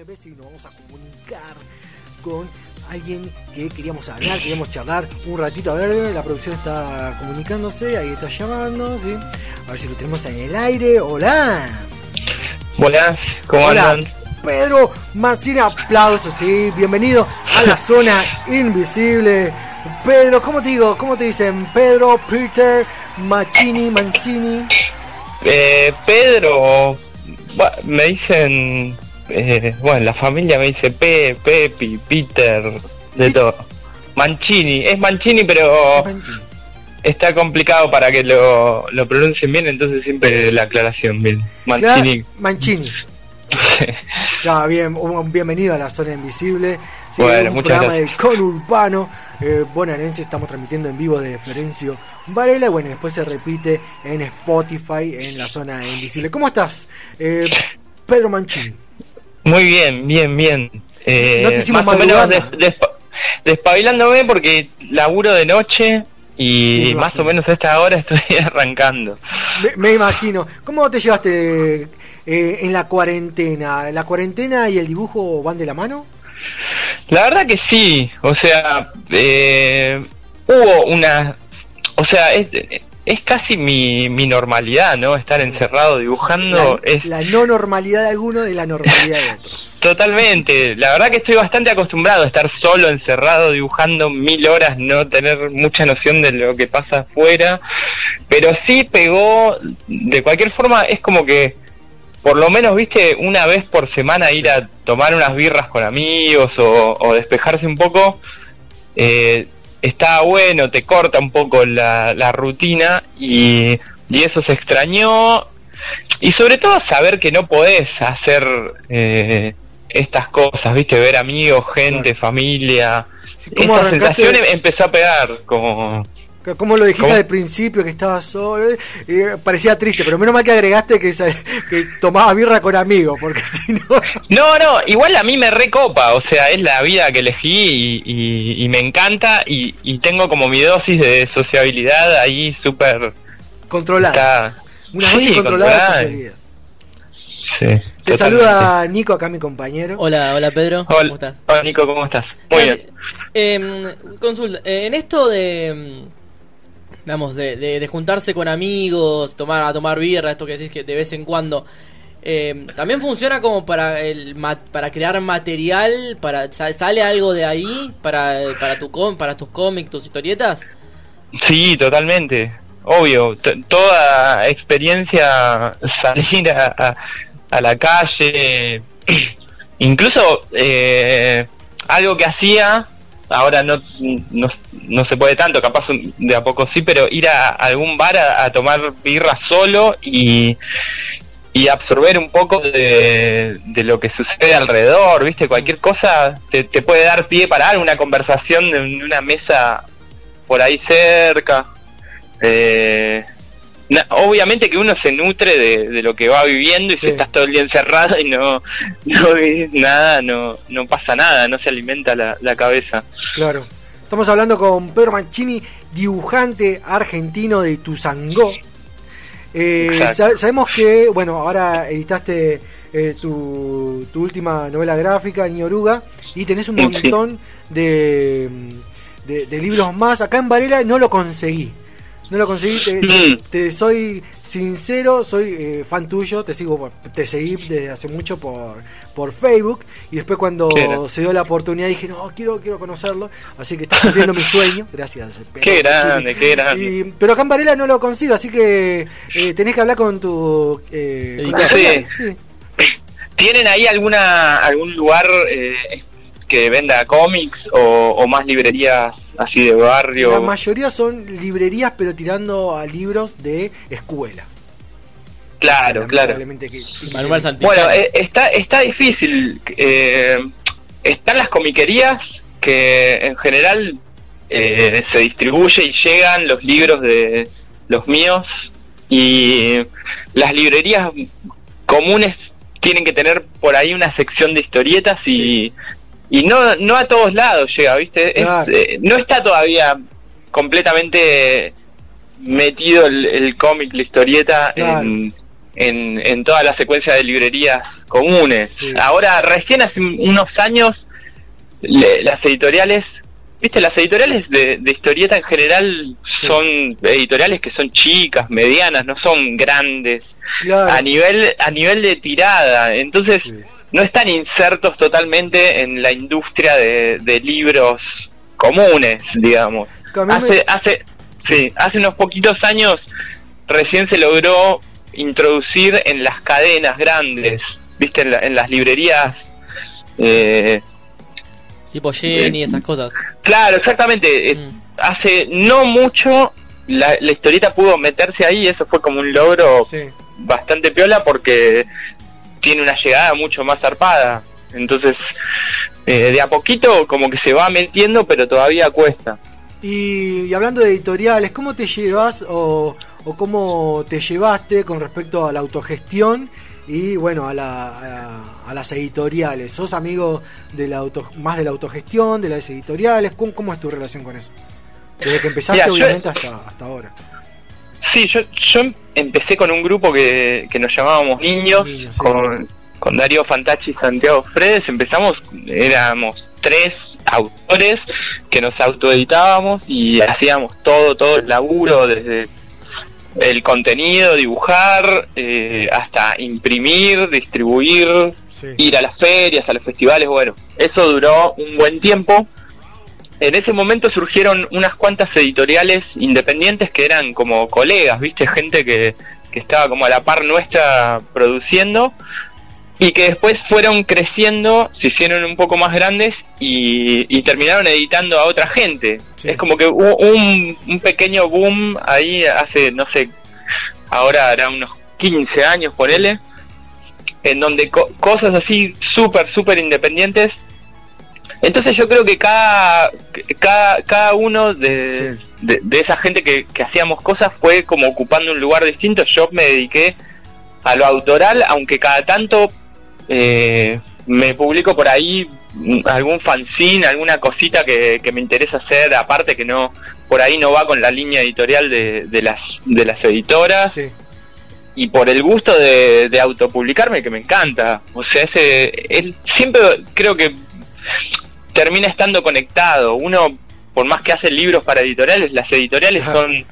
y nos vamos a comunicar con alguien que queríamos hablar, queríamos charlar un ratito. A ver, la producción está comunicándose, ahí está llamando, ¿sí? A ver si lo tenemos en el aire. Hola. Buenas, ¿cómo Hola. andan? Pedro Mancini, aplausos, sí. Bienvenido a la zona invisible. Pedro, ¿cómo te digo? ¿Cómo te dicen? Pedro, Peter, Machini, Mancini. Eh, Pedro, me dicen, eh, bueno, la familia me dice Pe, Pepi, Peter, de todo. Mancini, es Mancini, pero Mancini. está complicado para que lo, lo pronuncien bien, entonces siempre la aclaración bien. Mancini. Mancini. Ya, bien, un- bienvenido a la zona invisible. Sí, Bueno, un programa gracias. de conurbano. Eh, bonaerense, estamos transmitiendo en vivo de Florencio Varela. Bueno, después se repite en Spotify en la zona invisible. ¿Cómo estás, eh, Pedro Mancini? Muy bien, bien, bien. Eh, No te hicimos más o menos des- despa- despabilándome porque laburo de noche y Sí, más o menos a esta hora estoy arrancando. Me, me imagino. ¿Cómo te llevaste eh, en la cuarentena? ¿La cuarentena y el dibujo van de la mano? La verdad que sí, o sea, eh, hubo una, o sea, es, es casi mi, mi normalidad, ¿no? Estar encerrado dibujando La, es la no normalidad de alguno de la normalidad de otros. totalmente, la verdad que estoy bastante acostumbrado a estar solo, encerrado, dibujando mil horas, no tener mucha noción de lo que pasa afuera, pero sí pegó, de cualquier forma, es como que por lo menos, viste, una vez por semana ir a tomar unas birras con amigos o, o despejarse un poco, eh, está bueno, te corta un poco la, la rutina y, y eso se extrañó. Y sobre todo saber que no podés hacer eh, estas cosas, viste, ver amigos, gente, Claro. familia. Sí, ¿Cómo Esa arrancaste? sensación em- empezó a pegar, como... Como lo dijiste ¿Cómo? al principio, que estabas solo, eh, parecía triste, pero menos mal que agregaste que, tomaba birra con amigos, porque si no... No, no, igual a mí me recopa, o sea, es la vida que elegí y, y- y me encanta y, y tengo como mi dosis de sociabilidad ahí súper... Controlada. está- Una Sí, dosis controlada de controlada. sociabilidad. Sí, Te totalmente. saluda Nico, acá mi compañero. Hola, hola Pedro. ¿Cómo Hola, estás? hola, Nico, ¿cómo estás? Muy Dale, bien. eh, consulta, eh, en esto de, digamos, de, de- juntarse con amigos, tomar a tomar birra, esto que decís que de vez en cuando, eh, también funciona como para el para crear material, para sa- sale algo de ahí para para tu com- para tus cómics, tus historietas. Sí, totalmente. Obvio, toda experiencia salir a, a- a la calle, incluso eh, algo que hacía, ahora no, no, no se puede tanto, capaz de a poco sí, pero ir a algún bar a, a tomar birra solo y, y absorber un poco de, de lo que sucede alrededor, ¿viste? Cualquier cosa te, te puede dar pie para una conversación en una mesa por ahí cerca. Eh, obviamente que uno se nutre de, de lo que va viviendo y Sí. si estás todo el día encerrado y no, no nada, no, no pasa nada, no se alimenta la, la cabeza. Claro. Estamos hablando con Pedro Mancini, dibujante argentino de Tuzangó. Eh, sabemos que, bueno, ahora editaste eh, tu, tu última novela gráfica, Ni Oruga, y tenés un Sí. montón de, de, de libros más. Acá en Varela no lo conseguí. No lo conseguí, te, Mm. te soy sincero, soy eh, fan tuyo, te sigo, te seguí desde hace mucho por, por Facebook y después cuando se dio la oportunidad dije, no, quiero, quiero conocerlo, así que estás cumpliendo mi sueño, gracias. Pedro Qué grande, qué grande. Y- pero acá en Varela no lo consigo, así que eh, tenés que hablar con tu... Eh, con la Sí. editorial, sí. ¿Tienen ahí alguna algún lugar eh, que venda cómics o, o más librerías así de barrio? La mayoría son librerías, pero tirando a libros de escuela. Claro, claro. Lamentablemente que- Manuel Santillán. Bueno, eh, está, está difícil. eh, están las comiquerías que en general eh, se distribuye y llegan los libros de los míos y las librerías comunes tienen que tener por ahí una sección de historietas y, y no, no a todos lados llega, ¿viste? Es, eh, no está todavía completamente metido el, el cómic, la historieta Claro. en, en, en toda la secuencia de librerías comunes. Sí. Ahora, recién hace unos años, le- las editoriales, viste, las editoriales de, de historieta en general son editoriales que son chicas, medianas, no son grandes, Claro. a nivel, a nivel de tirada. Entonces, Sí. No están insertos totalmente en la industria de, de libros comunes, digamos. Me- Hace, hace, sí, hace unos poquitos años recién se logró introducir en las cadenas grandes, viste, en, la- en las librerías. eh, Tipo Jenny, esas cosas. claro, exactamente. eh, Mm. Hace no mucho la, la historieta pudo meterse ahí, eso fue como un logro Sí. bastante piola porque tiene una llegada mucho más zarpada. Entonces, eh, de a poquito como que se va metiendo, pero todavía cuesta. Y, y hablando de editoriales, ¿cómo te llevas o, o cómo te llevaste con respecto a la autogestión y bueno, a, la, a, a las editoriales? ¿Sos amigo de la auto, más de la autogestión, de las editoriales? ¿Cómo, cómo es tu relación con eso? Desde que empezaste, Mira, yo- obviamente, hasta, hasta ahora. Sí, yo, yo empecé con un grupo que, que nos llamábamos Niños, Niños, sí. con, con Darío Fantacci y Santiago Fredes. Empezamos, éramos tres autores que nos autoeditábamos y hacíamos todo, todo el laburo, desde el contenido, dibujar, eh, hasta imprimir, distribuir, Sí. ir a las ferias, a los festivales, bueno, eso duró un buen tiempo. En ese momento surgieron unas cuantas editoriales independientes que eran como colegas, viste, gente que, que estaba como a la par nuestra produciendo y que después fueron creciendo, se hicieron un poco más grandes y, y terminaron editando a otra gente. Sí. Es como que hubo un, un pequeño boom ahí hace, no sé, ahora hará unos 15 años, ponele, en donde co- cosas así súper, súper independientes. Entonces yo creo que cada, cada, cada uno de, Sí. de, de esa gente que, que hacíamos cosas fue como ocupando un lugar distinto. Yo me dediqué a lo autoral, aunque cada tanto eh, me publico por ahí algún fanzine, alguna cosita que, que me interesa hacer, aparte que no por ahí no va con la línea editorial de, de las de las editoras Sí. y por el gusto de, de autopublicarme que me encanta. O sea, ese él siempre creo que termina estando conectado. Uno, por más que hace libros para editoriales, las editoriales Ajá. son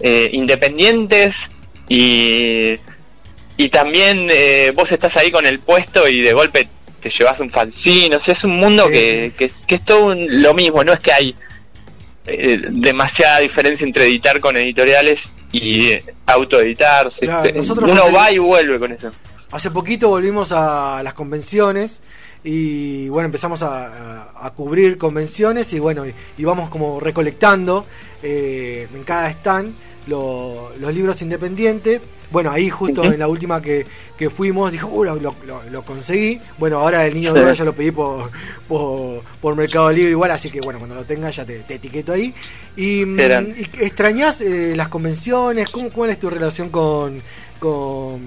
eh, independientes y, y también eh, vos estás ahí con el puesto y de golpe te llevas un fanzine. O sea, es un mundo Sí, que, que, que es todo un- lo mismo. No es que hay eh, demasiada diferencia entre editar con editoriales y eh, autoeditar. Se- Claro, se- nosotros uno hace- va y vuelve con eso. Hace poquito volvimos a las convenciones y bueno, empezamos a, a- a cubrir convenciones y bueno, y, y vamos como recolectando eh, en cada stand lo- los libros independientes. Bueno, ahí justo en la última que, que fuimos, dijo, "Uh, lo, lo- lo- conseguí. Bueno, ahora el niño de oro ya lo pedí por, por, por Mercado Libre igual, así que bueno, cuando lo tenga ya te, te etiqueto ahí. Y, mm, y ¿Extrañás eh, las convenciones? ¿Cómo, ¿Cuál es tu relación con, con,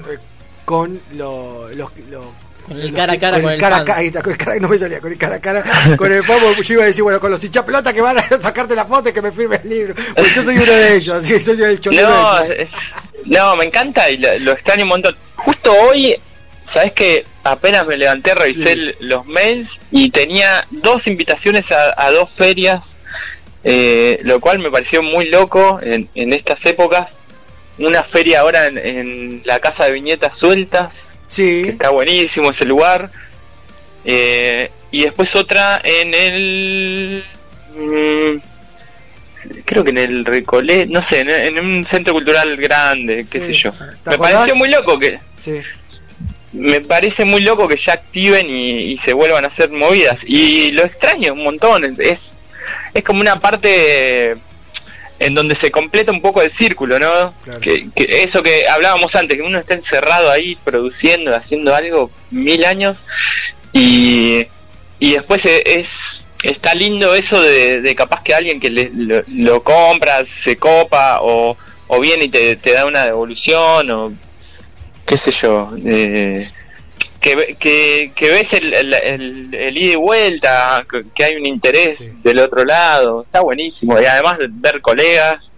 eh, con lo- los... lo- Con el cara a cara con con el cara a fan. cara, ahí está, con el cara, no me salía, con el cara a cara, con el pomo, yo iba a decir, bueno, con los hinchapelota que van a sacarte la foto y que me firme el libro, pues yo soy uno de ellos, que soy el chonero No, ese. no, me encanta y lo, lo extraño un montón. Justo hoy, sabes que apenas me levanté, revisé Sí. los mails y tenía dos invitaciones a, a dos ferias, eh, lo cual me pareció muy loco en, en estas épocas. Una feria ahora en, en la casa de viñetas sueltas, que Sí, está buenísimo ese lugar. Eh, y después otra en el. mm, creo que en el Recolé, no sé, en, en un centro cultural grande, qué Sí. sé yo. ¿Te Me acordás? pareció muy loco que. sí, Me parece muy loco que ya activen y, y se vuelvan a hacer movidas. Y lo extraño un montón. Es, es como una parte en donde se completa un poco el círculo, ¿no? Claro. Que, que eso que hablábamos antes, que uno está encerrado ahí produciendo, haciendo algo mil años y, y después e- es está lindo eso de, de capaz que alguien que le- lo, lo compra, se copa o, o viene y te, te da una devolución o qué sé yo. eh, que, ve- que, que ves el, el, el- el ida y vuelta, que, hay un interés Sí. del otro lado, está buenísimo. Y además de ver colegas,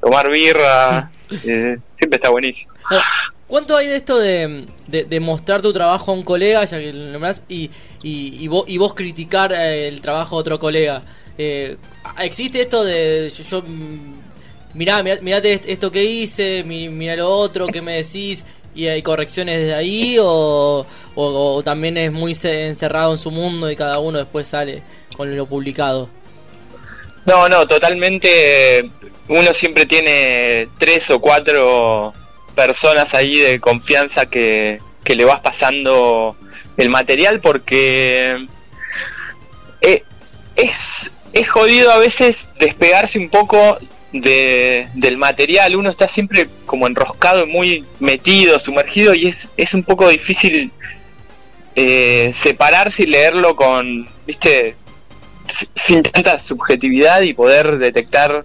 tomar birra, eh, siempre está buenísimo. ¿Cuánto hay de esto de, de, mostrar tu trabajo a un colega, ya que lo nombrás, y, y, vos, y vos criticar eh, el trabajo de otro colega? Eh, ¿Existe esto de yo, mm, mirá, mirate esto que hice, mirá lo otro, que me decís? ¿Y hay correcciones desde ahí? O, o, también es muy encerrado en su mundo y cada uno después sale con lo publicado? No, no, totalmente. Uno siempre tiene tres o cuatro personas ahí de confianza que, que le vas pasando el material porque eh, es, es jodido a veces despegarse un poco de, del material, uno está siempre como enroscado, muy metido, sumergido y es, es un poco difícil eh, separarse y leerlo con, viste, sin tanta subjetividad y poder detectar,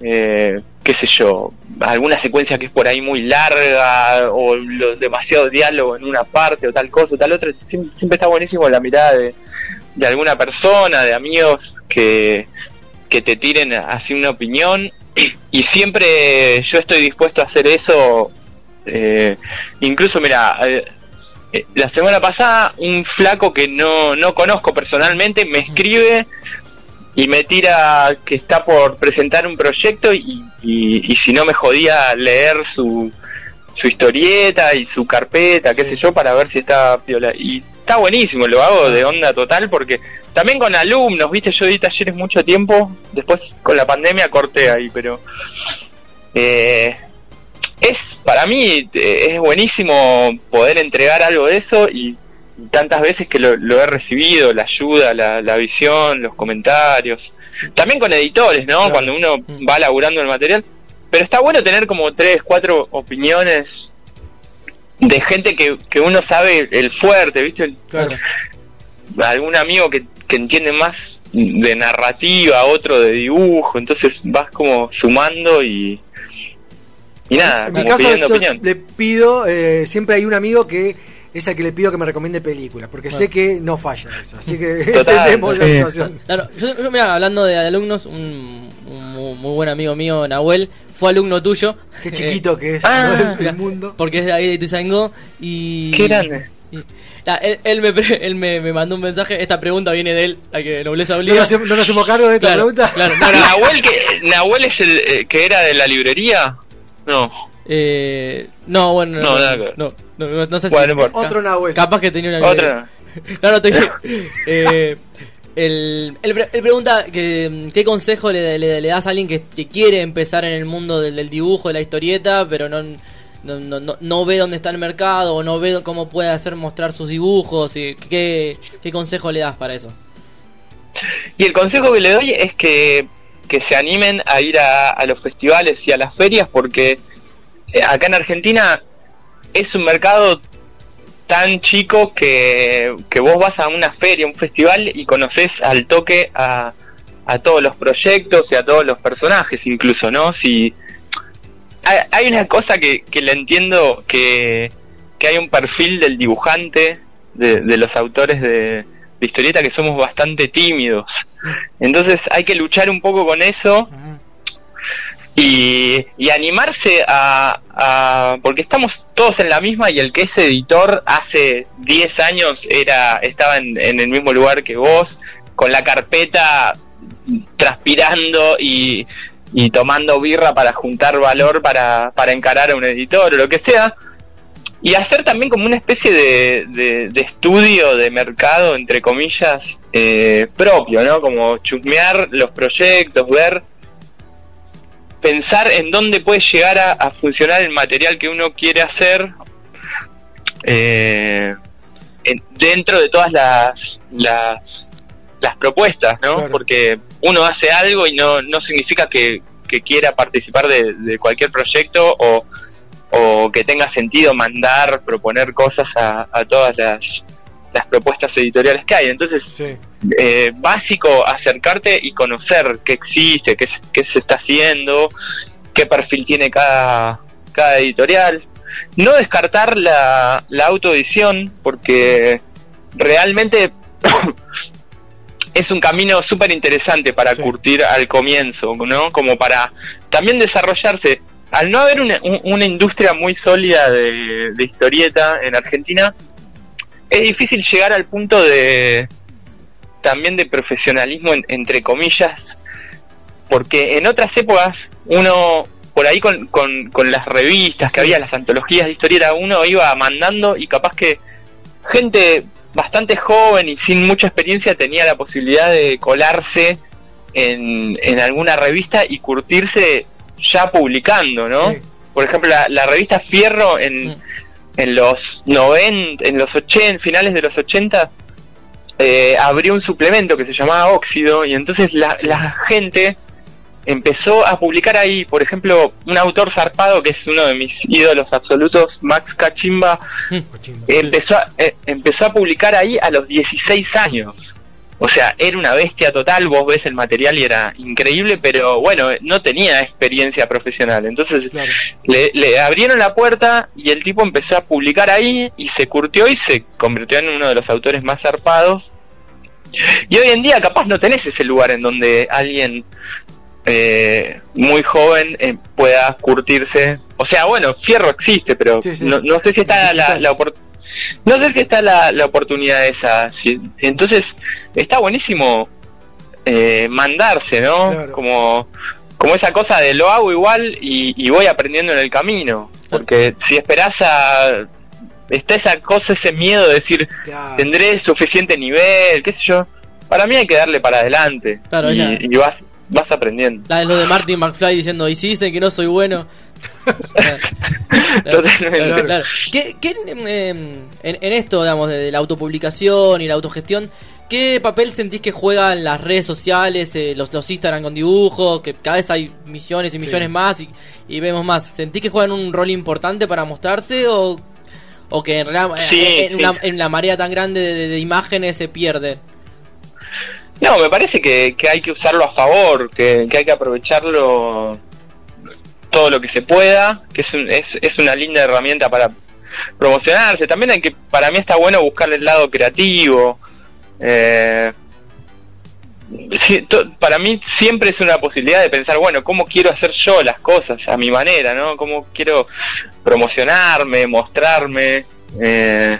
eh, qué sé yo, alguna secuencia que es por ahí muy larga o demasiado diálogo en una parte o tal cosa o tal otra. Siempre, siempre está buenísimo la mirada de, de alguna persona, de amigos que, que te tiren así una opinión y siempre yo estoy dispuesto a hacer eso. Eh, incluso, mira, eh, eh, la semana pasada un flaco que no, no conozco personalmente me escribe y me tira que está por presentar un proyecto y, y, si no me jodía leer su, su historieta y su carpeta, qué sé yo, para ver si está piola. Y está buenísimo, lo hago de onda total porque también con alumnos, viste, yo di talleres mucho tiempo, después con la pandemia corté ahí, pero eh, es para mí eh, es buenísimo poder entregar algo de eso y tantas veces que lo, he recibido, la ayuda, la, visión, los comentarios, también con editores, ¿no? Cuando uno va laburando el material, pero está bueno tener como tres, cuatro opiniones de gente que, que uno sabe el fuerte, ¿viste? Claro. Algún amigo que, que entiende más de narrativa, otro de dibujo, entonces vas como sumando y, y nada, en mi caso le pido, eh, siempre hay un amigo que es al que le pido que me recomiende películas, porque sé que no falla eso, así que entendemos la situación. Claro, yo, mira, hablando de alumnos, un, muy buen amigo mío, Nahuel, fue alumno tuyo. Qué chiquito que es ah. el, mundo. Porque es de ahí de Tuzangó y... Qué grande. Él, me, él me, me, mandó un mensaje, esta pregunta viene de él, a que Nobleza obliga. ¿No nos, ¿No nos hacemos cargo de esta pregunta? Claro, Nahuel, que, Nahuel es el eh, que era de la librería. No. Eh, no, bueno, no, no, no, no, sé bueno, si. Otro Nahuel. Capaz que tenía una. Otra. no, no, estoy. eh, él, pregunta que, qué consejo le, le, das a alguien que, quiere empezar en el mundo del, dibujo, de la historieta, pero no, no, no, no, ve dónde está el mercado o no ve cómo puede hacer mostrar sus dibujos. Y qué, ¿Qué consejo le das para eso? Y el consejo que le doy es que, que se animen a ir a, a los festivales y a las ferias porque eh, acá en Argentina es un mercado tan chico que, que vos vas a una feria, un festival y conoces al toque a, a todos los proyectos y a todos los personajes incluso, ¿no? Si hay, una cosa que, que le entiendo que, que hay un perfil del dibujante, de, los autores de, de, historieta que somos bastante tímidos. Entonces hay que luchar un poco con eso y, y animarse a, porque estamos todos en la misma y el que es editor hace 10 años era estaba en, el mismo lugar que vos con la carpeta transpirando y, y tomando birra para juntar valor para, para encarar a un editor o lo que sea y hacer también como una especie de, de, estudio de mercado entre comillas eh, propio no como chusmear los proyectos ver pensar en dónde puede llegar a, funcionar el material que uno quiere hacer eh, dentro de todas las, las, las propuestas, ¿no? Porque uno hace algo y no, no significa que, quiera participar de, cualquier proyecto o, o, que tenga sentido mandar, proponer cosas a, a todas las, las propuestas editoriales que hay. Entonces, eh, básico acercarte y conocer qué existe, qué, qué, se está haciendo, qué perfil tiene cada, cada editorial. No descartar la, la autoedición, porque realmente es un camino súper interesante para curtir al comienzo, ¿no? Como para también desarrollarse. al no haber una, un- una industria muy sólida de, de historieta en Argentina, es difícil llegar al punto de también de profesionalismo en- entre comillas, porque en otras épocas uno por ahí con, con, con las revistas que Sí. había, las antologías de historieta, uno iba mandando y capaz que gente bastante joven y sin mucha experiencia tenía la posibilidad de colarse en, en alguna revista y curtirse ya publicando, ¿no? Sí. Por ejemplo, la, la revista Fierro en, Mm. en los 90, en los 80, finales de los 80, eh, abrió un suplemento que se llamaba Óxido y entonces la, Sí. la gente empezó a publicar ahí, por ejemplo, un autor zarpado que es uno de mis ídolos absolutos, Max Cachimba, Cochimba. empezó a, eh, empezó a publicar ahí a los 16 años. O sea, era una bestia total, vos ves el material y era increíble, pero bueno, no tenía experiencia profesional. Entonces Claro. le, le abrieron la puerta y el tipo empezó a publicar ahí y se curtió y se convirtió en uno de los autores más zarpados. Y hoy en día capaz no tenés ese lugar en donde alguien eh, muy joven eh, pueda curtirse. O sea, bueno, Fierro existe, pero Sí, sí. No, no sé si está la, la opor- no sé si está la, la oportunidad esa. Si- entonces, está buenísimo eh, mandarse, ¿no? Claro. Como, como esa cosa de lo hago igual y, y voy aprendiendo en el camino. Porque si esperás a... Está esa cosa, ese miedo de decir, Claro. tendré suficiente nivel, qué sé yo. Para mí hay que darle para adelante. Claro, y, ya. y vas, vas aprendiendo. La de lo de Martin McFly diciendo, y si dicen que no soy bueno. Claro. Claro, claro. ¿Qué, qué, eh, en, en esto, digamos, de, de la autopublicación y la autogestión, qué papel sentís que juegan las redes sociales, eh, los, los Instagram con dibujos, que cada vez hay millones y Sí. millones más y, y vemos más? ¿Sentís que juegan un rol importante para mostrarse o, o que en, realidad, eh, Sí, en, sí. Una, en la marea tan grande de, de- de imágenes se pierde? No, me parece que, que hay que usarlo a favor, que, que hay que aprovecharlo todo lo que se pueda, que es, un- es, es una linda herramienta para promocionarse. También hay que, para mí está bueno buscarle el lado creativo. Eh, para mí siempre es una posibilidad de pensar, bueno, ¿cómo quiero hacer yo las cosas a mi manera, no? ¿Cómo quiero promocionarme, mostrarme? Eh,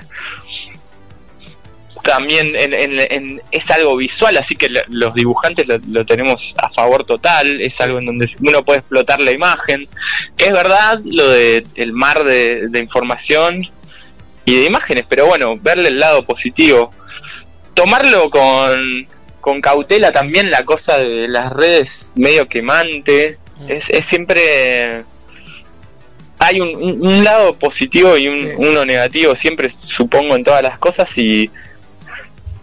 también en, en- en- es algo visual, así que lo- los dibujantes lo, lo tenemos a favor total, es algo en donde uno puede explotar la imagen, es verdad lo de el mar de, de información y de imágenes, pero bueno, verle el lado positivo, tomarlo con, con cautela también la cosa de las redes medio quemante, Mm. es, es siempre hay un, un- un lado positivo y un, Sí. uno negativo siempre supongo en todas las cosas y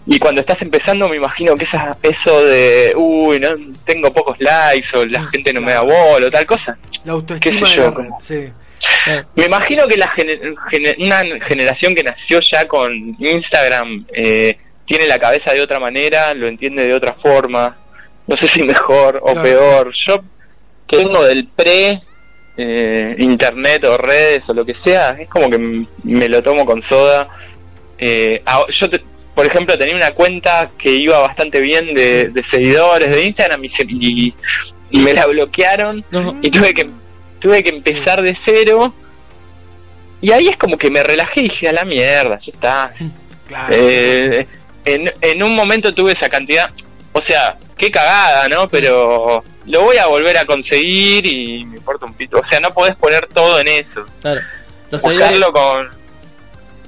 y cuando estás empezando me imagino que esa, eso de uy no tengo pocos likes o la Mm, gente no me da bola o tal cosa La autoestima qué sé de yo, la red, como- sí. Claro. me imagino que la gene- gene- una generación que nació ya con Instagram eh, tiene la cabeza de otra manera lo entiende de otra forma no sé si mejor o Claro. peor yo que vengo del pre eh, internet o redes o lo que sea es como que me lo tomo con soda Eh, yo te- por ejemplo tenía una cuenta que iba bastante bien de, de seguidores de Instagram y, se- y- y me la bloquearon No, y tuve que tuve que empezar de cero y ahí es como que me relajé y dije a la mierda ya está Claro. eh, en, en un momento tuve esa cantidad, o sea, qué cagada, ¿no? Pero lo voy a volver a conseguir y me importa un pito. O sea, no podés poner todo en eso. claro. Los seguidores, Usarlo con...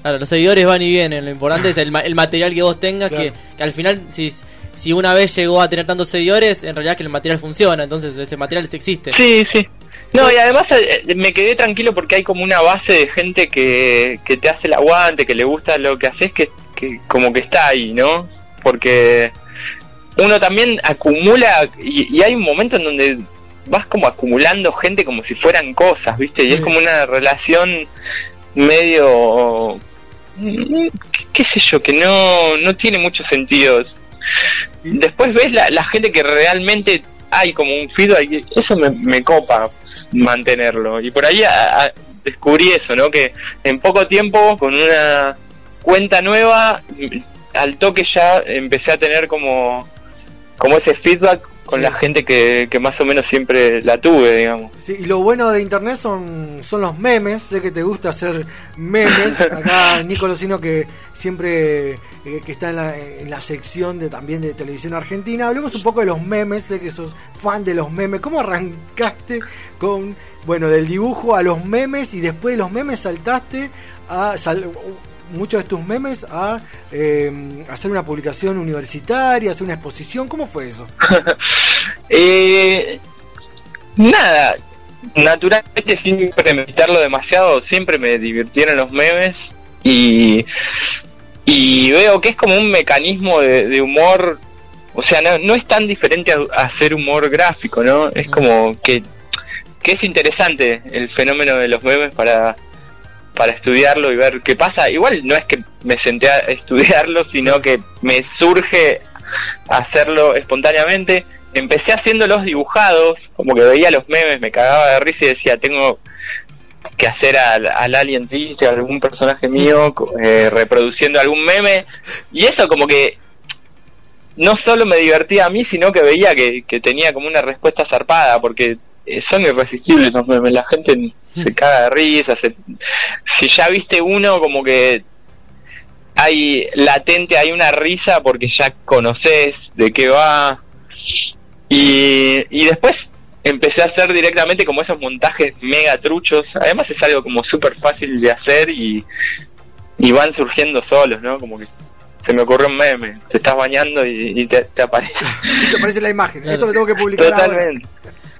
claro, los seguidores van y vienen. Lo importante es el, ma- el material que vos tengas. Claro. Que, que al final, si, si una vez llegó a tener tantos seguidores, en realidad que el material funciona. Entonces, ese material existe. Sí, sí. No, y además eh, me quedé tranquilo porque hay como una base de gente que, que te hace el aguante, que le gusta lo que haces, que, que como que está ahí, ¿no? Porque uno también acumula y, y hay un momento en donde vas como acumulando gente como si fueran cosas, ¿viste? Y es como una relación medio... qué- sé yo, que no, no tiene muchos sentidos. Después ves la, gente que realmente hay como un feedback, eso me, me copa mantenerlo. Y por ahí descubrí eso, ¿no? Que en poco tiempo, con una cuenta nueva, al toque ya empecé a tener como, como ese feedback con Sí. la gente que, que más o menos siempre la tuve, digamos. Sí, y lo bueno de internet son, son los memes. Sé que te gusta hacer memes. Acá Nico Locino que siempre eh, que está en la, en la sección de también de televisión argentina. Hablemos un poco de los memes. Sé que sos fan de los memes. ¿Cómo arrancaste con bueno del dibujo a los memes y después de los memes saltaste a sal- muchos de tus memes a eh, hacer una publicación universitaria, hacer una exposición? ¿Cómo fue eso? Eh, nada, naturalmente sin premeditarlo demasiado, siempre me divirtieron los memes y, y veo que es como un mecanismo de, de humor, o sea, no, no es tan diferente a, a hacer humor gráfico, ¿no? Es como que, que es interesante el fenómeno de los memes para para estudiarlo y ver qué pasa. Igual no es que me senté a estudiarlo, sino que me surge hacerlo espontáneamente. Empecé haciendo los dibujados, como que veía los memes, me cagaba de risa y decía, tengo que hacer al, al Alien Triste, algún personaje mío, eh, reproduciendo algún meme. Y eso como que no solo me divertía a mí, sino que veía que, que tenía como una respuesta zarpada, porque son irresistibles los memes, la gente se caga de risa, se- si ya viste uno como que hay latente, hay una risa porque ya conoces de qué va. Y, y después empecé a hacer directamente como esos montajes mega truchos. Además es algo como súper fácil de hacer y, y van surgiendo solos, ¿no? Como que se me ocurrió un meme, te estás bañando y, y te, te aparece. ¿Qué te parece la imagen? Esto lo tengo que publicar ahora.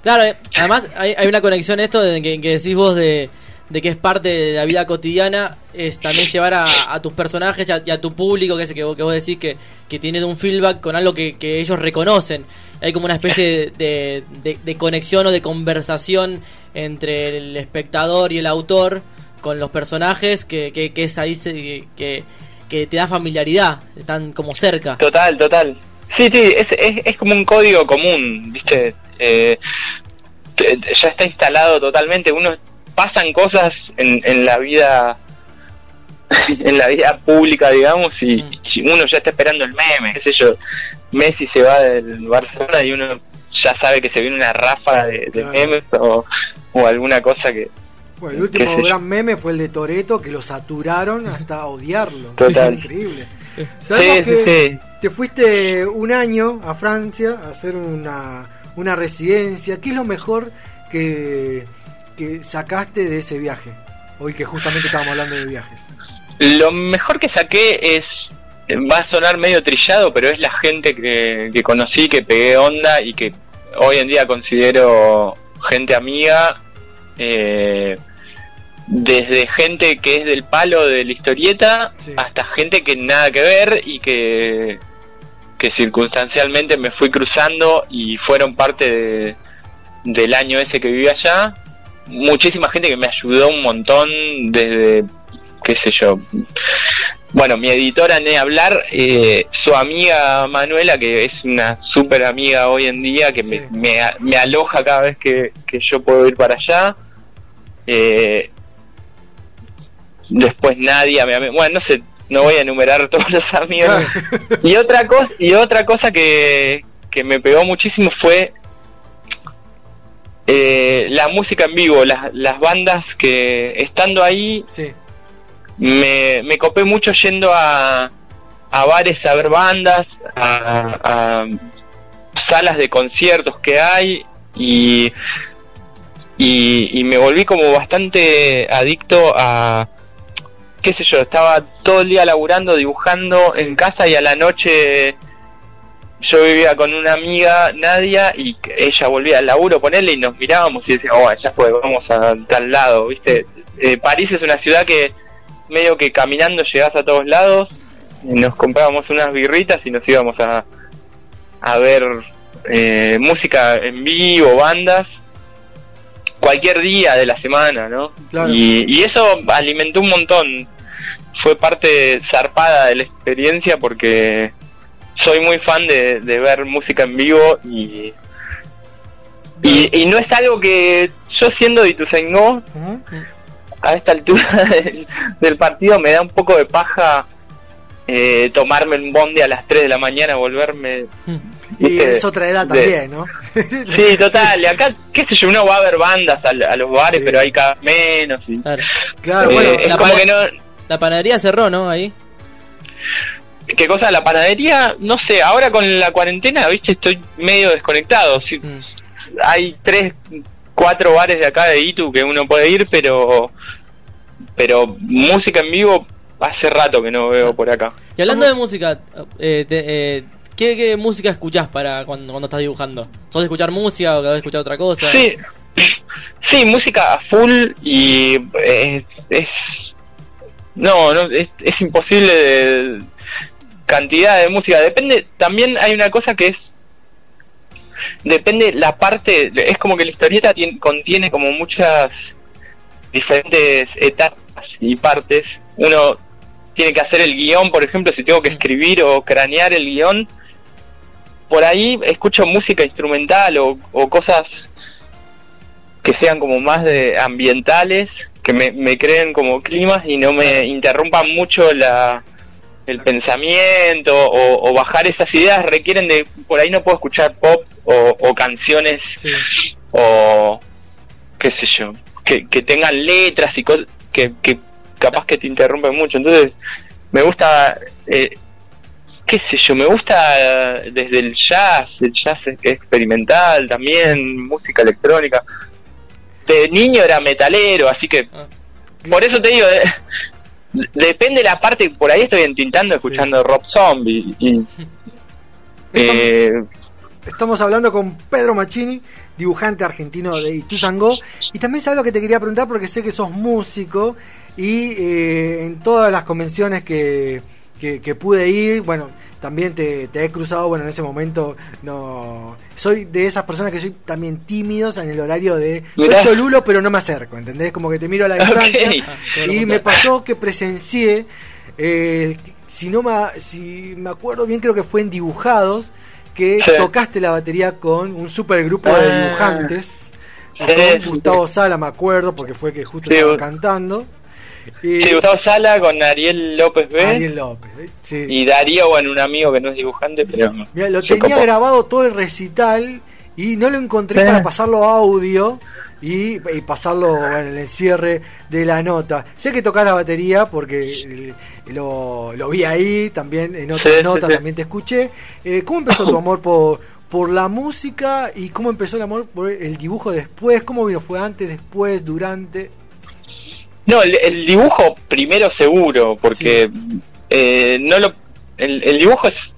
Claro, eh, además hay, hay una conexión esto de que, que decís vos de, de que es parte de la vida cotidiana, es también llevar a, a tus personajes y a, tu público, que es que vos, que vos decís que, que tienes un feedback con algo que, que ellos reconocen. Hay como una especie de, de- de conexión o de conversación entre el espectador y el autor con los personajes que, que, que es ahí se- que, que te da familiaridad, están como cerca. Total, total. Sí, sí, es, es, es como un código común, ¿viste? Eh, ya está instalado totalmente. Uno pasan cosas en, en la vida en la vida pública, digamos, y, Mm. y uno ya está esperando el meme, qué sé yo. Messi se va del Barcelona y uno ya sabe que se viene una ráfaga de, de Claro. memes o, o alguna cosa que Bueno, el último yo. gran meme fue el de Toreto que lo saturaron hasta odiarlo. Total. Increíble. Sí, sí, que sí. te fuiste un año a Francia a hacer una, una residencia. ¿Qué es lo mejor que, que sacaste de ese viaje? Hoy que justamente estábamos hablando de viajes. Lo mejor que saqué es, va a sonar medio trillado, pero es la gente que, que conocí, que pegué onda y que hoy en día considero gente amiga. eh, desde gente que es del palo de la historieta Sí. hasta gente que nada que ver y que, que circunstancialmente me fui cruzando y fueron parte de- del año ese que viví allá. Muchísima gente que me ayudó un montón desde qué sé yo. Bueno, mi editora Ni Hablar, eh, su amiga Manuela, que es una súper amiga hoy en día, que Sí. me, me, me aloja cada vez que, que yo puedo ir para allá. Eh, después Nadia, ami- bueno, no sé, no voy a enumerar todos los amigos. y otra cosa, y otra cosa que, que me pegó muchísimo fue eh, la música en vivo, las, las bandas que estando ahí Sí, me, me copé mucho yendo a, a bares a ver bandas, a, a salas de conciertos que hay y, y, y me volví como bastante adicto a, qué sé yo, estaba todo el día laburando, dibujando Sí. en casa y a la noche yo vivía con una amiga, Nadia, y ella volvía al laburo, ponerle y nos mirábamos y decíamos, oh, ya fue, vamos a tal lado, ¿viste? Eh, París es una ciudad que medio que caminando llegás a todos lados, nos comprábamos unas birritas y nos íbamos a, a ver eh, música en vivo, bandas, cualquier día de la semana, ¿no? Claro. Y, y eso alimentó un montón, fue parte zarpada de la experiencia porque soy muy fan de, de ver música en vivo y, y, y no es algo que yo siendo de Ituzaingó a esta altura del, del partido me da un poco de paja eh, tomarme un bondi a las 3 de la mañana, volverme Y ¿viste? es otra edad De- también, ¿no? Sí, total. Y acá, qué sé yo, uno va a ver bandas a, a los bares, Sí. pero hay cada menos. y- Claro. Claro, Eh, bueno, es la como que no. La panadería cerró, ¿no? Ahí. ¿Qué cosa? La panadería, no sé, ahora con la cuarentena, viste, estoy medio desconectado. Sí, Mm. Hay tres, cuatro bares de acá de Itu que uno puede ir, pero pero música en vivo hace rato que no veo por acá. Y hablando ¿Cómo? de música, eh, te- eh, ¿qué, qué música escuchás para cuando, cuando estás dibujando? ¿Sos de escuchar música o de escuchar otra cosa? Sí, sí, música a full y eh, es... No, no es, es imposible de cantidad de música. Depende, también hay una cosa que es... Depende la parte, es como que la historieta tiene- contiene como muchas diferentes etapas y partes. Uno tiene que hacer el guion, por ejemplo, si tengo que escribir o cranear el guion, por ahí escucho música instrumental o, o cosas que sean como más de ambientales, que me, me creen como climas y no me interrumpan mucho la el pensamiento o, o bajar esas ideas. Requieren de por ahí no puedo escuchar pop o, o canciones sí. o qué sé yo que, que tengan letras y cosas que, que capaz que te interrumpen mucho. Entonces me gusta eh, qué sé yo me gusta desde el jazz el jazz experimental también música electrónica de niño era metalero así que Ah. por eso te digo eh, depende la parte por ahí estoy entintando escuchando Rob Zombie y eh, Estamos hablando con Pedro Machini, dibujante argentino de Ituzangó. Y también sabes lo que te quería preguntar porque sé que sos músico y eh, en todas las convenciones que, que, que pude ir, bueno, también te, te he cruzado, bueno, en ese momento no... Soy de esas personas que soy también tímidos en el horario de... Soy Mirá. cholulo, pero no me acerco, ¿entendés? Como que te miro a la distancia. Y me pasó que presencié, eh, si no me, si me acuerdo bien, creo que fue en Dibujados, que Sí. tocaste la batería con un supergrupo de Ah. dibujantes. Sí, con sí, Gustavo Sala, me acuerdo, porque fue que justo estaba vos- cantando. Y sí, Gustavo Sala con Ariel López B Ariel López. ¿eh? Sí. y Darío, bueno, un amigo que no es dibujante, pero Mirá, lo tenía grabado todo el recital y no lo encontré para pasarlo a audio y, y pasarlo bueno, en el cierre de la nota. Sé que tocas la batería porque eh, lo, lo vi ahí, también en otras Sí, sí. también te escuché. Eh, ¿Cómo empezó tu amor por, por la música y cómo empezó el amor por el dibujo después? ¿Cómo vino? ¿Fue antes, después, durante? No, el, el dibujo primero seguro, porque eh, no lo, el, el dibujo es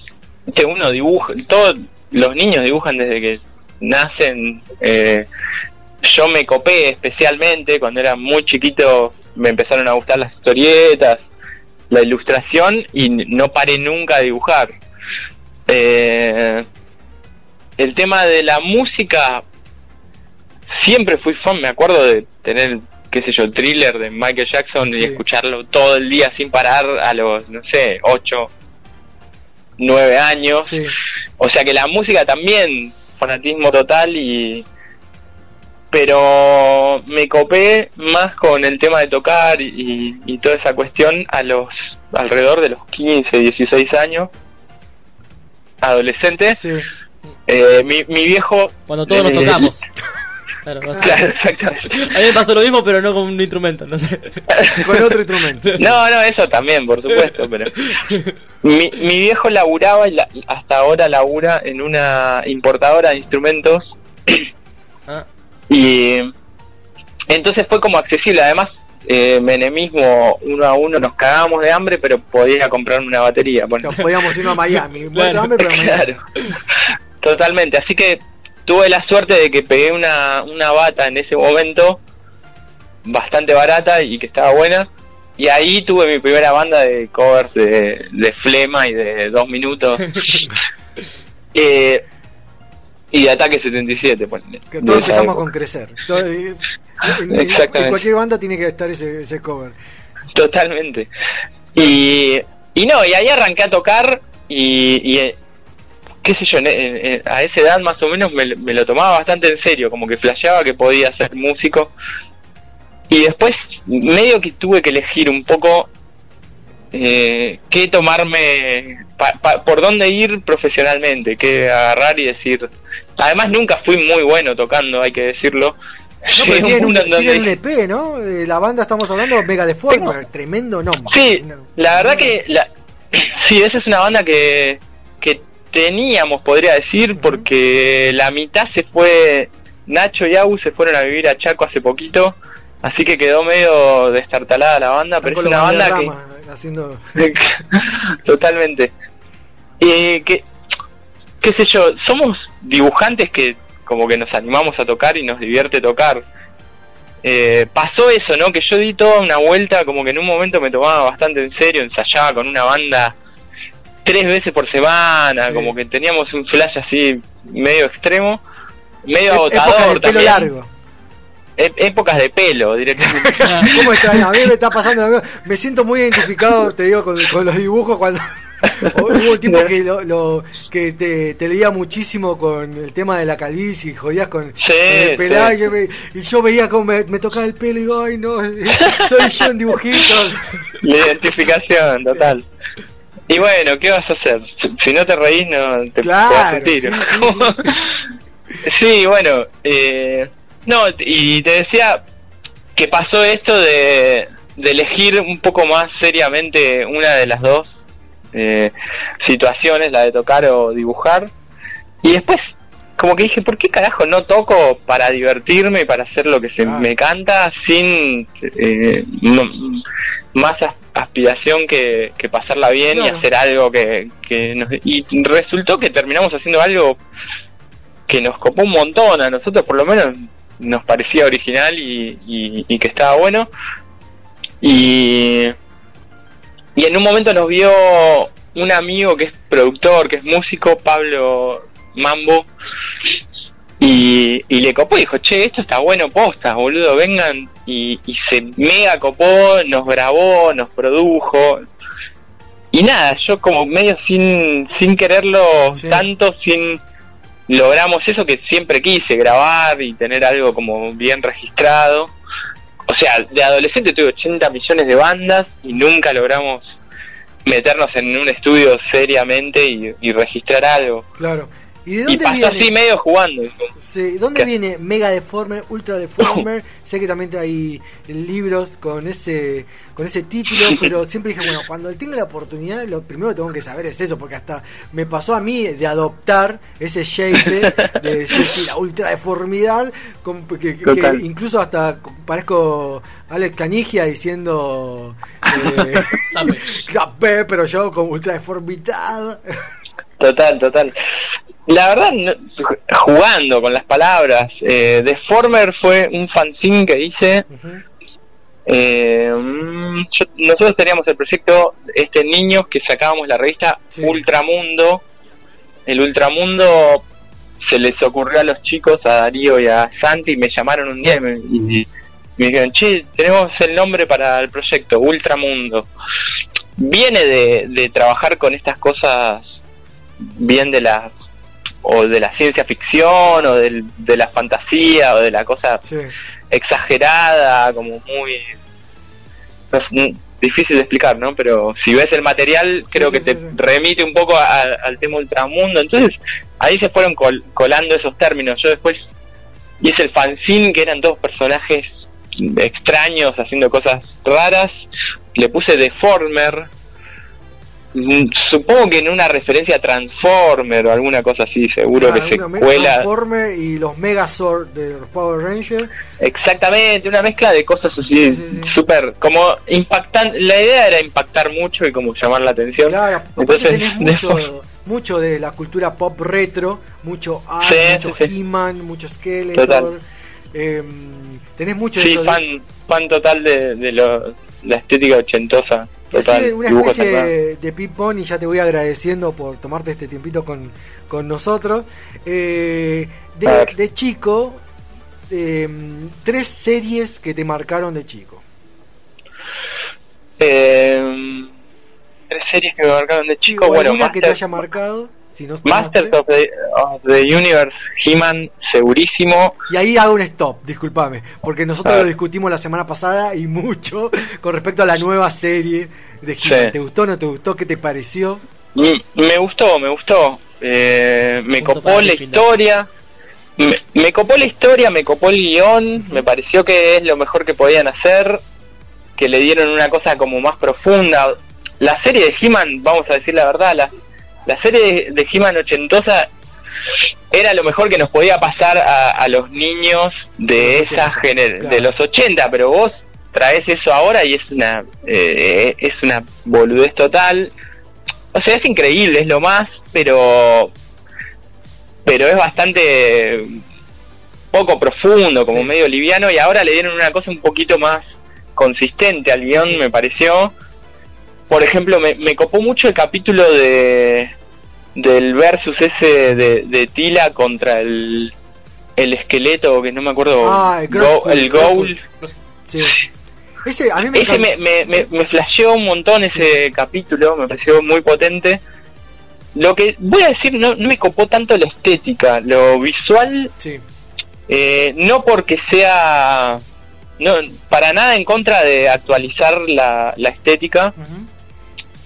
que uno dibuja, todos los niños dibujan desde que nacen. eh, yo me copé especialmente cuando era muy chiquito, me empezaron a gustar las historietas, la ilustración y no paré nunca de dibujar. Eh, el tema de la música, siempre fui fan, me acuerdo de tener, qué sé yo, thriller de Michael Jackson Sí. y escucharlo todo el día sin parar a los, no sé, 8, 9 años. Sí. O sea que la música también, fanatismo total y... Pero me copé más con el tema de tocar y, y toda esa cuestión a los alrededor de los 15, 16 años, adolescente. Sí. Eh, mi, mi viejo... Cuando todos nos tocamos. Claro, o sea, Claro, exactamente. a mí me pasó lo mismo, pero no con un instrumento, no sé. Con otro instrumento. No, no, eso también, por supuesto, pero mi, mi viejo laburaba y la- hasta ahora labura en una importadora de instrumentos Ah, y entonces fue como accesible. Además, eh, menemismo uno a uno nos cagábamos de hambre, pero podía comprar una batería. Bueno, Podíamos irnos a Miami. Claro. hambre, pero a Miami. claro, totalmente. Así que tuve la suerte de que pegué una, una bata en ese momento bastante barata y que estaba buena. Y ahí tuve mi primera banda de covers de, de Flema y de dos minutos. Eh, y de Ataque 77. ponele, Que todos empezamos época. con crecer. Todo- en, en- en Exactamente. cualquier banda tiene que estar ese, ese cover. Totalmente. Y, y no, y ahí arranqué a tocar y, y, qué sé yo, en- a esa edad más o menos me, me lo tomaba bastante en serio, como que flasheaba que podía ser músico. Y después medio que tuve que elegir un poco eh, qué tomarme, por dónde ir profesionalmente, qué agarrar y decir. Además nunca fui muy bueno tocando, hay que decirlo. No, pero tienen un, un, EP, e ¿no? Eh, la banda estamos hablando Mega Deformer, tremendo nombre. Sí, la verdad que la, sí, esa es una banda que, que teníamos, podría decir, porque la mitad se fue, Nacho y Agu se fueron a vivir a Chaco hace poquito, así que quedó medio destartalada la banda, pero es una banda que... Haciendo... Totalmente. Y que, qué sé yo, somos dibujantes que como que nos animamos a tocar y nos divierte tocar. Eh, pasó eso, ¿no? Que yo di toda una vuelta, como que en un momento me tomaba bastante en serio, ensayaba con una banda tres veces por semana, como que teníamos un flash así medio extremo, medio agotador. pelo largo. épocas de pelo, directamente. ¿Cómo está? A mí me está pasando Me siento muy identificado, te digo, con los dibujos cuando Hubo un tiempo que, lo, que te, leía muchísimo con el tema de la calvicie y jodías con, el pelaje y yo veía como me, tocaba el pelo y digo, ay no, soy yo en dibujitos. La identificación, total. Y bueno, ¿qué vas a hacer? Si, no te reís, no te claro, sí, sí, bueno, eh, no, y te decía que pasó esto de, de elegir un poco más seriamente una de las dos eh, situaciones, la de tocar o dibujar. Y después, como que dije, ¿por qué carajo no toco para divertirme y para hacer lo que se me canta sin eh, más aspiración que, pasarla bien y hacer algo que, nos... Y resultó que terminamos haciendo algo que nos copó un montón, a nosotros por lo menos nos parecía original y, y que estaba bueno. Y y en un momento nos vio un amigo que es productor, que es músico, Pablo Mambo, y, le copó y dijo, che, esto está bueno, posta, boludo, vengan. Y, se mega copó, nos grabó, nos produjo. Y nada, yo como medio sin, sin quererlo tanto, sin logramos eso que siempre quise, grabar y tener algo como bien registrado o sea, de adolescente tuve 80 millones de bandas y nunca logramos meternos en un estudio seriamente y, registrar algo. Claro. ¿Y, de dónde pasó así medio jugando. Sí, ¿Dónde viene Mega Deformer, Ultra Deformer? sé que también hay libros con ese con ese título, pero siempre dije, bueno, cuando tenga la oportunidad, lo primero que tengo que saber es eso, porque hasta me pasó a mí de adoptar ese shape de decir, la ultra deformidad, que, incluso hasta parezco Alex Canigia diciendo eh, pero yo con ultra deformidad. Total, total. La verdad, jugando con las palabras, eh, Deformer fue un fanzine que hice. Eh, mm, nosotros teníamos el proyecto este niños que sacábamos la revista Ultramundo. El Ultramundo se les ocurrió a los chicos, a Darío y a Santi, y me llamaron un día y me, y me dijeron, che, tenemos el nombre para el proyecto, Ultramundo. Viene de, de trabajar con estas cosas bien de las o de la ciencia ficción o del, de la fantasía o de la cosa exagerada, como muy... difícil de explicar, ¿no? Pero si ves el material, creo que te remite un poco al tema ultramundo. Entonces, ahí se fueron colando esos términos. Yo después hice el fanzine, que eran dos personajes extraños haciendo cosas raras. Le puse Deformer, Mm, supongo que en una referencia a Transformer o alguna cosa así, seguro que se cuela. Transformer y los Megazord de los Power Rangers. Exactamente, una mezcla de cosas así, súper, como impactante. La idea era impactar mucho y como llamar la atención. Claro, Entonces, mucho, mucho de la cultura pop retro, mucho art, mucho He-Man, mucho Skeletor. Eh, tenés mucho Sí, fan, fan total de, de lo, la estética ochentosa una especie de, ping-pong y ya te voy agradeciendo por tomarte este tiempito con, con nosotros. Eh, de, chico, em, tres series que te marcaron de chico. Em, tres series que me marcaron de chico. bueno, una que te haya marcado. Si no Masters of the, of the Universe, He-Man, segurísimo. Y ahí hago un stop, discúlpame, porque nosotros lo discutimos la semana pasada y mucho con respecto a la nueva serie de He-Man. Sí. ¿Te gustó o no te gustó? ¿Qué te pareció? Mm, Me gustó, me gustó. Eh, me copó la historia. Me, me copó la historia, me copó el guion. Me pareció que es lo mejor que podían hacer. Que le dieron una cosa como más profunda. La serie de He-Man, vamos a decir la verdad, la, la serie de, de He-Man ochentosa era lo mejor que nos podía pasar a, a los niños de Los esa 80, gener claro. de los 80, pero vos traes eso ahora y es una eh, es una boludez total. O sea, es increíble, es lo más, pero pero es bastante poco profundo, como Sí. medio liviano y ahora le dieron una cosa un poquito más consistente al guion, sí. me pareció. Por ejemplo, me, me copó mucho el capítulo de del versus ese de, de Tila contra el el esqueleto que no me acuerdo Ah, el Go- el Sí. Ese, a mí me ese me, me, me, me flasheó un montón ese capítulo, me pareció muy potente. Lo que voy a decir, no, no me copó tanto la estética, lo visual, Sí. eh, no porque sea, no para nada en contra de actualizar la, la estética.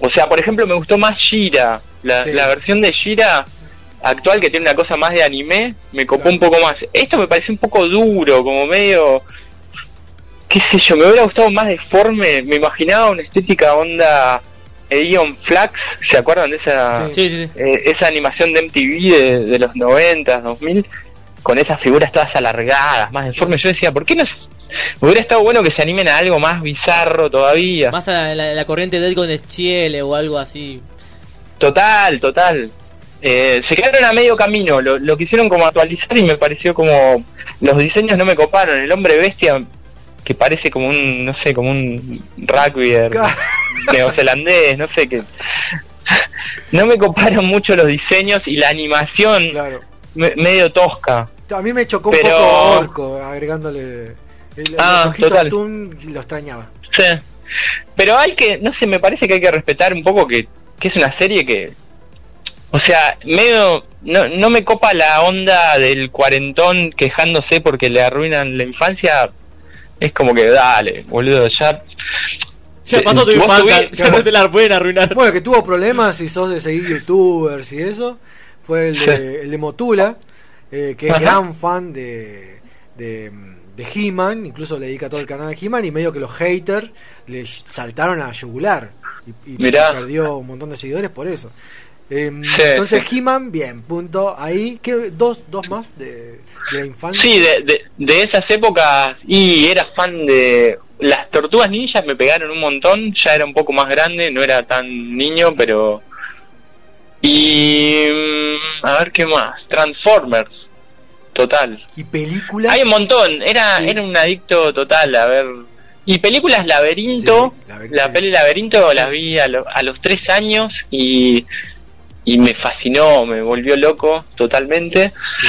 O sea, por ejemplo, me gustó más Shira, la, Sí. la versión de Shira actual que tiene una cosa más de anime, me copó Claro. un poco más. Esto me parece un poco duro, como medio qué sé yo, me hubiera gustado más deforme, me imaginaba una estética onda Eon Flax, ¿se acuerdan de esa Sí, sí, sí. eh, esa animación de MTV de, de los 90, 2000 con esas figuras todas alargadas, más deformes? Yo decía, ¿por qué no se- hubiera estado bueno que se animen a algo más bizarro todavía? Más a la, la- la corriente de con Chiele o algo así. Total, total. Eh, se quedaron a medio camino, lo, lo quisieron como actualizar y me pareció como los diseños no me coparon. El hombre bestia que parece como un, no sé, como un rugby Ca- neozelandés, no sé qué. No me coparon mucho los diseños y la animación Claro. me- medio tosca. A mí me chocó un poco Orco, agregándole el, Ah, los total. Lo extrañaba. Sí. Pero hay que, no sé, me parece que hay que respetar un poco que, que es una serie que, o sea, medio, no, no me copa la onda del cuarentón quejándose porque le arruinan la infancia. Es como que dale, boludo, ya. Ya pasó tu infancia, ya no te la pueden arruinar. Bueno, que tuvo problemas si sos de seguir youtubers y eso, fue el de, el de Motula, eh, que es Ajá. gran fan de, de, de He-Man, incluso le dedica todo el canal a He-Man, y medio que los haters le saltaron a yugular y, perdió un montón de seguidores por eso. Eh, Sí, entonces sí. He-Man, bien, punto. Ahí, ¿qué, dos, dos más de, de la infancia. Sí, de, de, de esas épocas, y era fan de. Las tortugas ninjas me pegaron un montón, ya era un poco más grande, no era tan niño, pero. Y. mm, A ver qué más. Transformers. Total. Y películas. Hay un montón, era, Sí. era un adicto total, a ver. Y películas Laberinto, Sí, Laberinto, la peli Laberinto las vi a, lo- a los tres años y, y me fascinó, me volvió loco totalmente. Sí.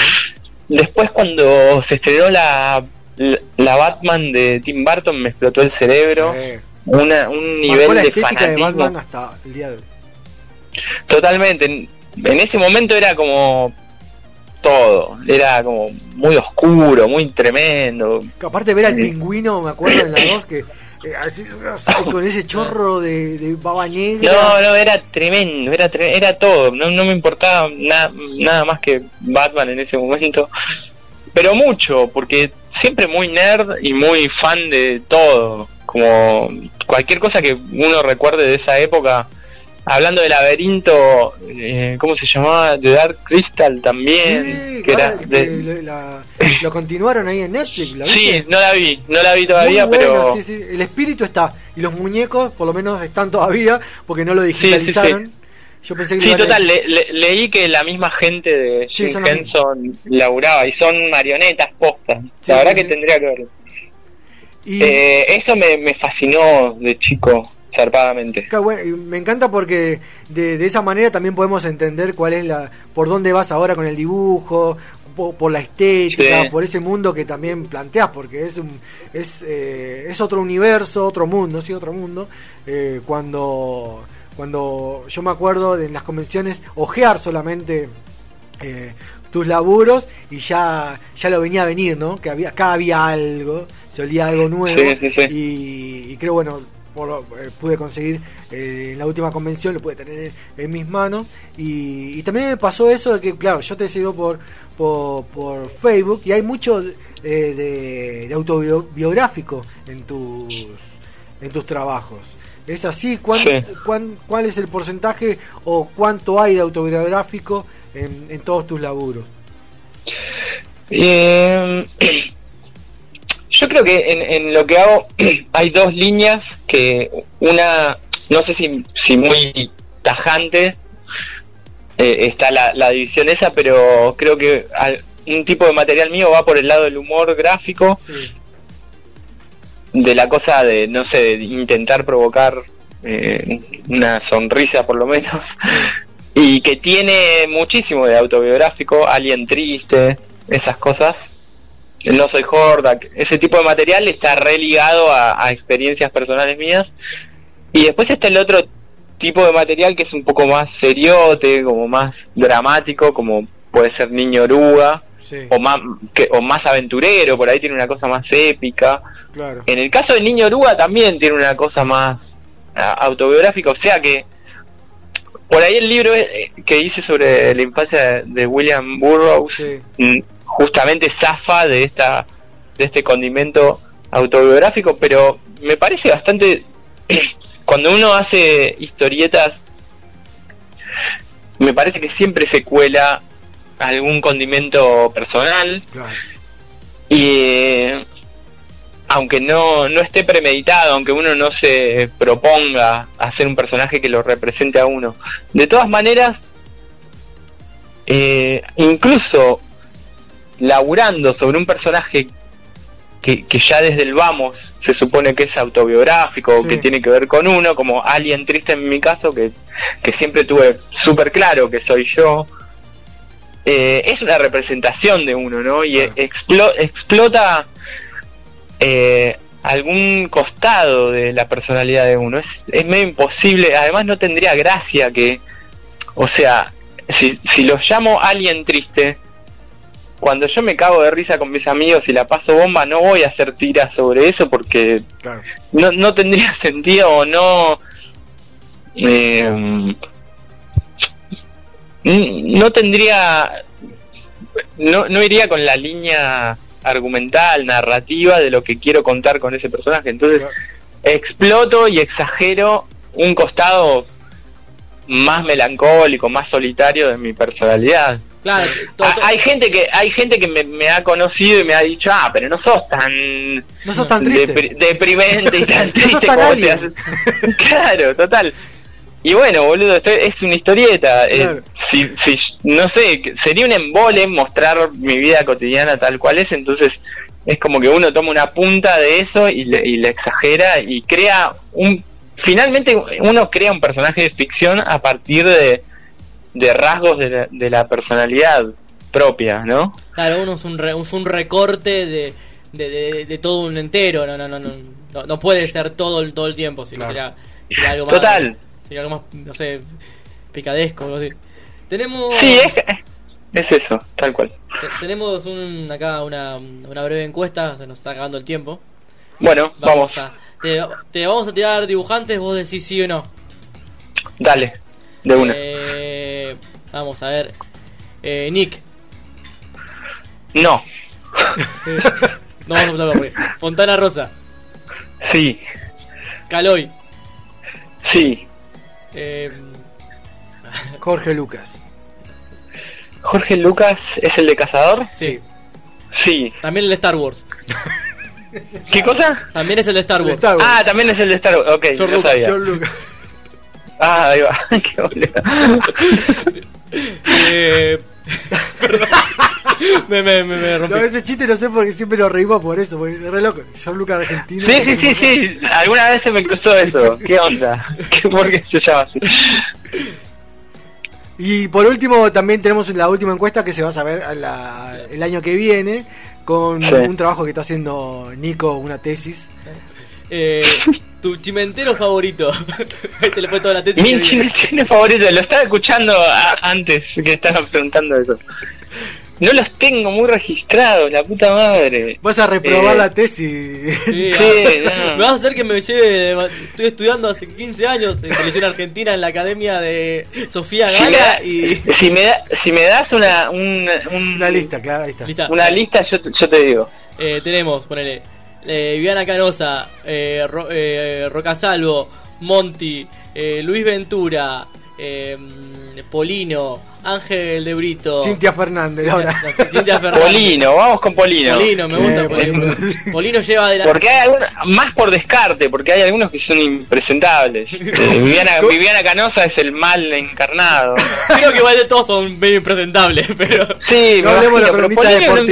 Después cuando se estrenó la, la, la Batman de Tim Burton me explotó el cerebro, Sí. una, un nivel la de estética de fanatismo. Batman hasta el día de hoy. Totalmente. En, en ese momento era como todo. Era como muy oscuro, muy tremendo. Que Aparte ver al pingüino, me acuerdo en la 2 que eh, con ese chorro de, de baba negra. No, no, era tremendo, era era todo. No, no me importaba na- nada más que Batman en ese momento. Pero mucho, porque siempre muy nerd y muy fan de todo. Como cualquier cosa que uno recuerde de esa época. Hablando de laberinto, eh, ¿cómo se llamaba? De Dark Crystal también. Sí, que era claro, de- que lo, la- lo continuaron ahí en Netflix. ¿la Sí, no la vi, no la vi todavía, pero sí, sí. El espíritu está. Y los muñecos, por lo menos, están todavía porque no lo sí, sí. digitalizaron. Yo pensé que Sí, total, le- le- leí que la misma gente de Jim Henson laburaba y son marionetas postas. La verdad que tendría que verlo. Y Eh, eso me, me fascinó de chico, zarpadamente. Me encanta porque de, de esa manera también podemos entender cuál es la por dónde vas ahora con el dibujo po- por, la estética Sí. por ese mundo que también planteas porque es un es eh, es otro universo otro mundo sí otro mundo eh, cuando cuando yo me acuerdo de en las convenciones ojear solamente eh, tus laburos y ya ya lo venía a venir, ¿no? Que había acá había algo, se olía algo nuevo Sí, sí, sí. Y, y creo bueno por lo- eh, pude conseguir eh, en la última convención lo pude tener en mis manos. Y, y también me pasó eso de que claro yo te sigo por por, por Facebook y hay mucho eh, de, de autobiográfico en tus en tus trabajos. Es así ¿Cuán- Sí. cuán- cuál es el porcentaje o cuánto hay de autobiográfico en, en todos tus laburos Eh, yo creo que en, en lo que hago hay dos líneas que una, no sé si, si muy tajante eh, está la, la división esa, pero creo que al- un tipo de material mío va por el lado del humor gráfico, sí de la cosa de, no sé, de intentar provocar eh, una sonrisa por lo menos, y que tiene muchísimo de autobiográfico, Alien Triste, esas cosas. No soy Hordak, ese tipo de material está religado a, a experiencias personales mías. Y después está el otro tipo de material que es un poco más seriote, como más dramático, como puede ser Niño Oruga, sí o más, que, o más aventurero, por ahí tiene una cosa más épica. claro En el caso de Niño Oruga también tiene una cosa más autobiográfica, o sea que por ahí el libro eh, que hice sobre la infancia de William Burroughs sí mm, justamente zafa de esta de este condimento autobiográfico, pero me parece bastante cuando uno hace historietas me parece que siempre se cuela algún condimento personal. Claro. Y aunque no, no esté premeditado, aunque uno no se proponga hacer un personaje que lo represente a uno, de todas maneras, eh, incluso laburando sobre un personaje que, que ya desde el vamos se supone que es autobiográfico, Sí. que tiene que ver con uno, como alguien triste en mi caso, que, que siempre tuve súper claro que soy yo, eh, es una representación de uno, ¿no? Y Claro. explo- explota eh, algún costado de la personalidad de uno. Es, es medio imposible, además no tendría gracia que, o sea, si, si los llamo alguien triste, cuando yo me cago de risa con mis amigos y la paso bomba, no voy a hacer tiras sobre eso porque claro no, no tendría sentido o no eh, n- no tendría no, no iría con la línea argumental, narrativa de lo que quiero contar con ese personaje. Entonces Claro. exploto y exagero un costado más melancólico, más solitario de mi personalidad. Claro, to- Ah, to- Hay gente que hay gente que me, me ha conocido y me ha dicho, ah, pero no sos tan no sos tan triste depri- deprimente y tan No sos triste tan como te haces. Claro, total. Y bueno, boludo, esto es una historieta. eh, si, si, no sé, sería un embole mostrar mi vida cotidiana tal cual es, entonces es como que uno toma una punta de eso y le, y le exagera y crea un... Finalmente uno crea un personaje de ficción a partir de, de rasgos de la, de la personalidad propia, ¿no? claro, uno es un, re- es un recorte de, de, de- de todo un entero. No, no, no, no, no, puede ser todo el, todo el tiempo. sino Claro. sería, sería algo más. Total. Sería algo más, no sé, picadesco, algo así. Tenemos. Sí, es, es eso, tal cual. te- Tenemos un, acá una, una breve encuesta, se nos está acabando el tiempo. Bueno, vamos, a. Te, te vamos a tirar dibujantes, vos decís sí o no. dale, de una. Eh, vamos a ver. Eh, Nick. No, No vamos a preguntar por qué. Fontana Rosa. sí, Caloy. sí. Eh, Jorge Lucas Jorge Lucas es el de Cazador. sí. Sí. También el de Star Wars. ¿Qué cosa? También es el de Star Wars. Star Wars. Ah, también es el de Star Wars. Ok, George no Lucas, sabía. George Lucas Ah, ahí va. Qué boludo. Eh, perdón. me, me, me, me rompí. No, ese chiste no sé por qué siempre lo reímos por eso, porque es re loco. George Lucas argentino. Sí, sí, sí, sí. Alguna vez se me cruzó eso. ¿Qué onda? ¿Qué, ¿Por qué se llama así? Y por último, también tenemos la última encuesta que se va a saber a la- el año que viene con Sí. un trabajo que está haciendo Nico, una tesis. Eh, tu chimentero favorito. Ahí se le fue toda la tesis. Mi chino favorito, lo estaba escuchando a- antes que estabas preguntando eso. No los tengo muy registrados, la puta madre. Vas a reprobar Eh, la tesis. Sí, Sí, ah, no. Me vas a hacer que me lleve. Estoy estudiando hace 15 años en televisión argentina en la academia de Sofía Si me, Gala y. si me da- si me das una, un- un- Una lista, claro, ahí está. Lista. una lista, yo, te- yo te digo. Eh, tenemos, ponele, eh, Viviana Canosa, eh, Ro- eh, Rocasalvo, Monti, eh, Luis Ventura, eh, Polino, Ángel de Brito. Cintia Fernández, ahora. no, Cintia Fernández. Polino, vamos con Polino. Polino, me gusta Eh, Polino. Polino. Lleva adelante. Porque hay algunos, más por descarte, porque hay algunos que son impresentables. Viviana, Viviana Canosa es el mal encarnado. Creo que igual de todos son medio impresentables, pero. Sí, No me hablemos de imagino, la pero cronista Polino no-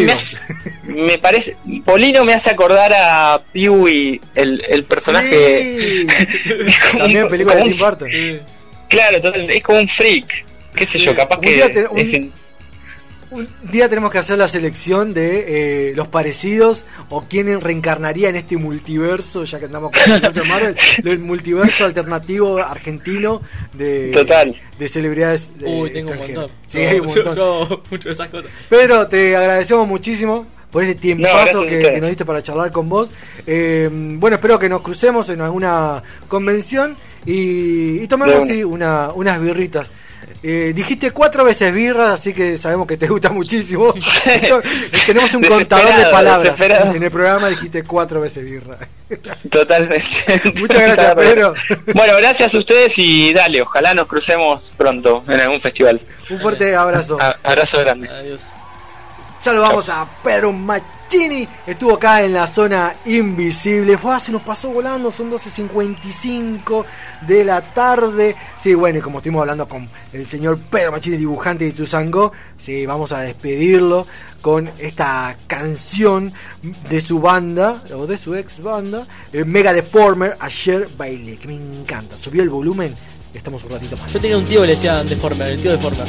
me, me parece, Polino me hace acordar a Peewee, el, el personaje. Sí. También película de Tim un- Burton. Claro, es como un freak. Qué sé yo, capaz Un que. día te- un- es en- Un día tenemos que hacer la selección de eh, los parecidos o quién reencarnaría en este multiverso, ya que andamos con el Marvel, el multiverso alternativo argentino de, Total. de celebridades. de Uy, tengo un montón. Sí, Yo- hay un yo- montón. Yo, mucho de esas cosas. Pedro, te agradecemos muchísimo por este tiempazo que, nos diste para charlar con vos. Eh, bueno, espero que nos crucemos en alguna convención y, y tomemos sí, una, unas birritas. Eh, dijiste cuatro veces birra, así que sabemos que te gusta muchísimo. Entonces, Tenemos un contador de palabras. En el programa dijiste cuatro veces birra. Totalmente. Muchas gracias, Pedro. Bueno, gracias a ustedes y dale, ojalá nos crucemos pronto en algún festival. Un fuerte abrazo. A- abrazo grande. Adiós. Saludamos a Pedro Machini. Estuvo acá en la zona invisible. Fue, se nos pasó volando. Son 12.55 de la tarde. Sí, bueno, y como estuvimos hablando con el señor Pedro Machini, dibujante de Tuzango, sí, vamos a despedirlo con esta canción de su banda, o de su ex banda, eh, Mega Deformer, Ayer Bailé, que me encanta. Subió el volumen. Estamos un ratito más. Yo tenía un tío que le decían Deformer, el tío Deformer.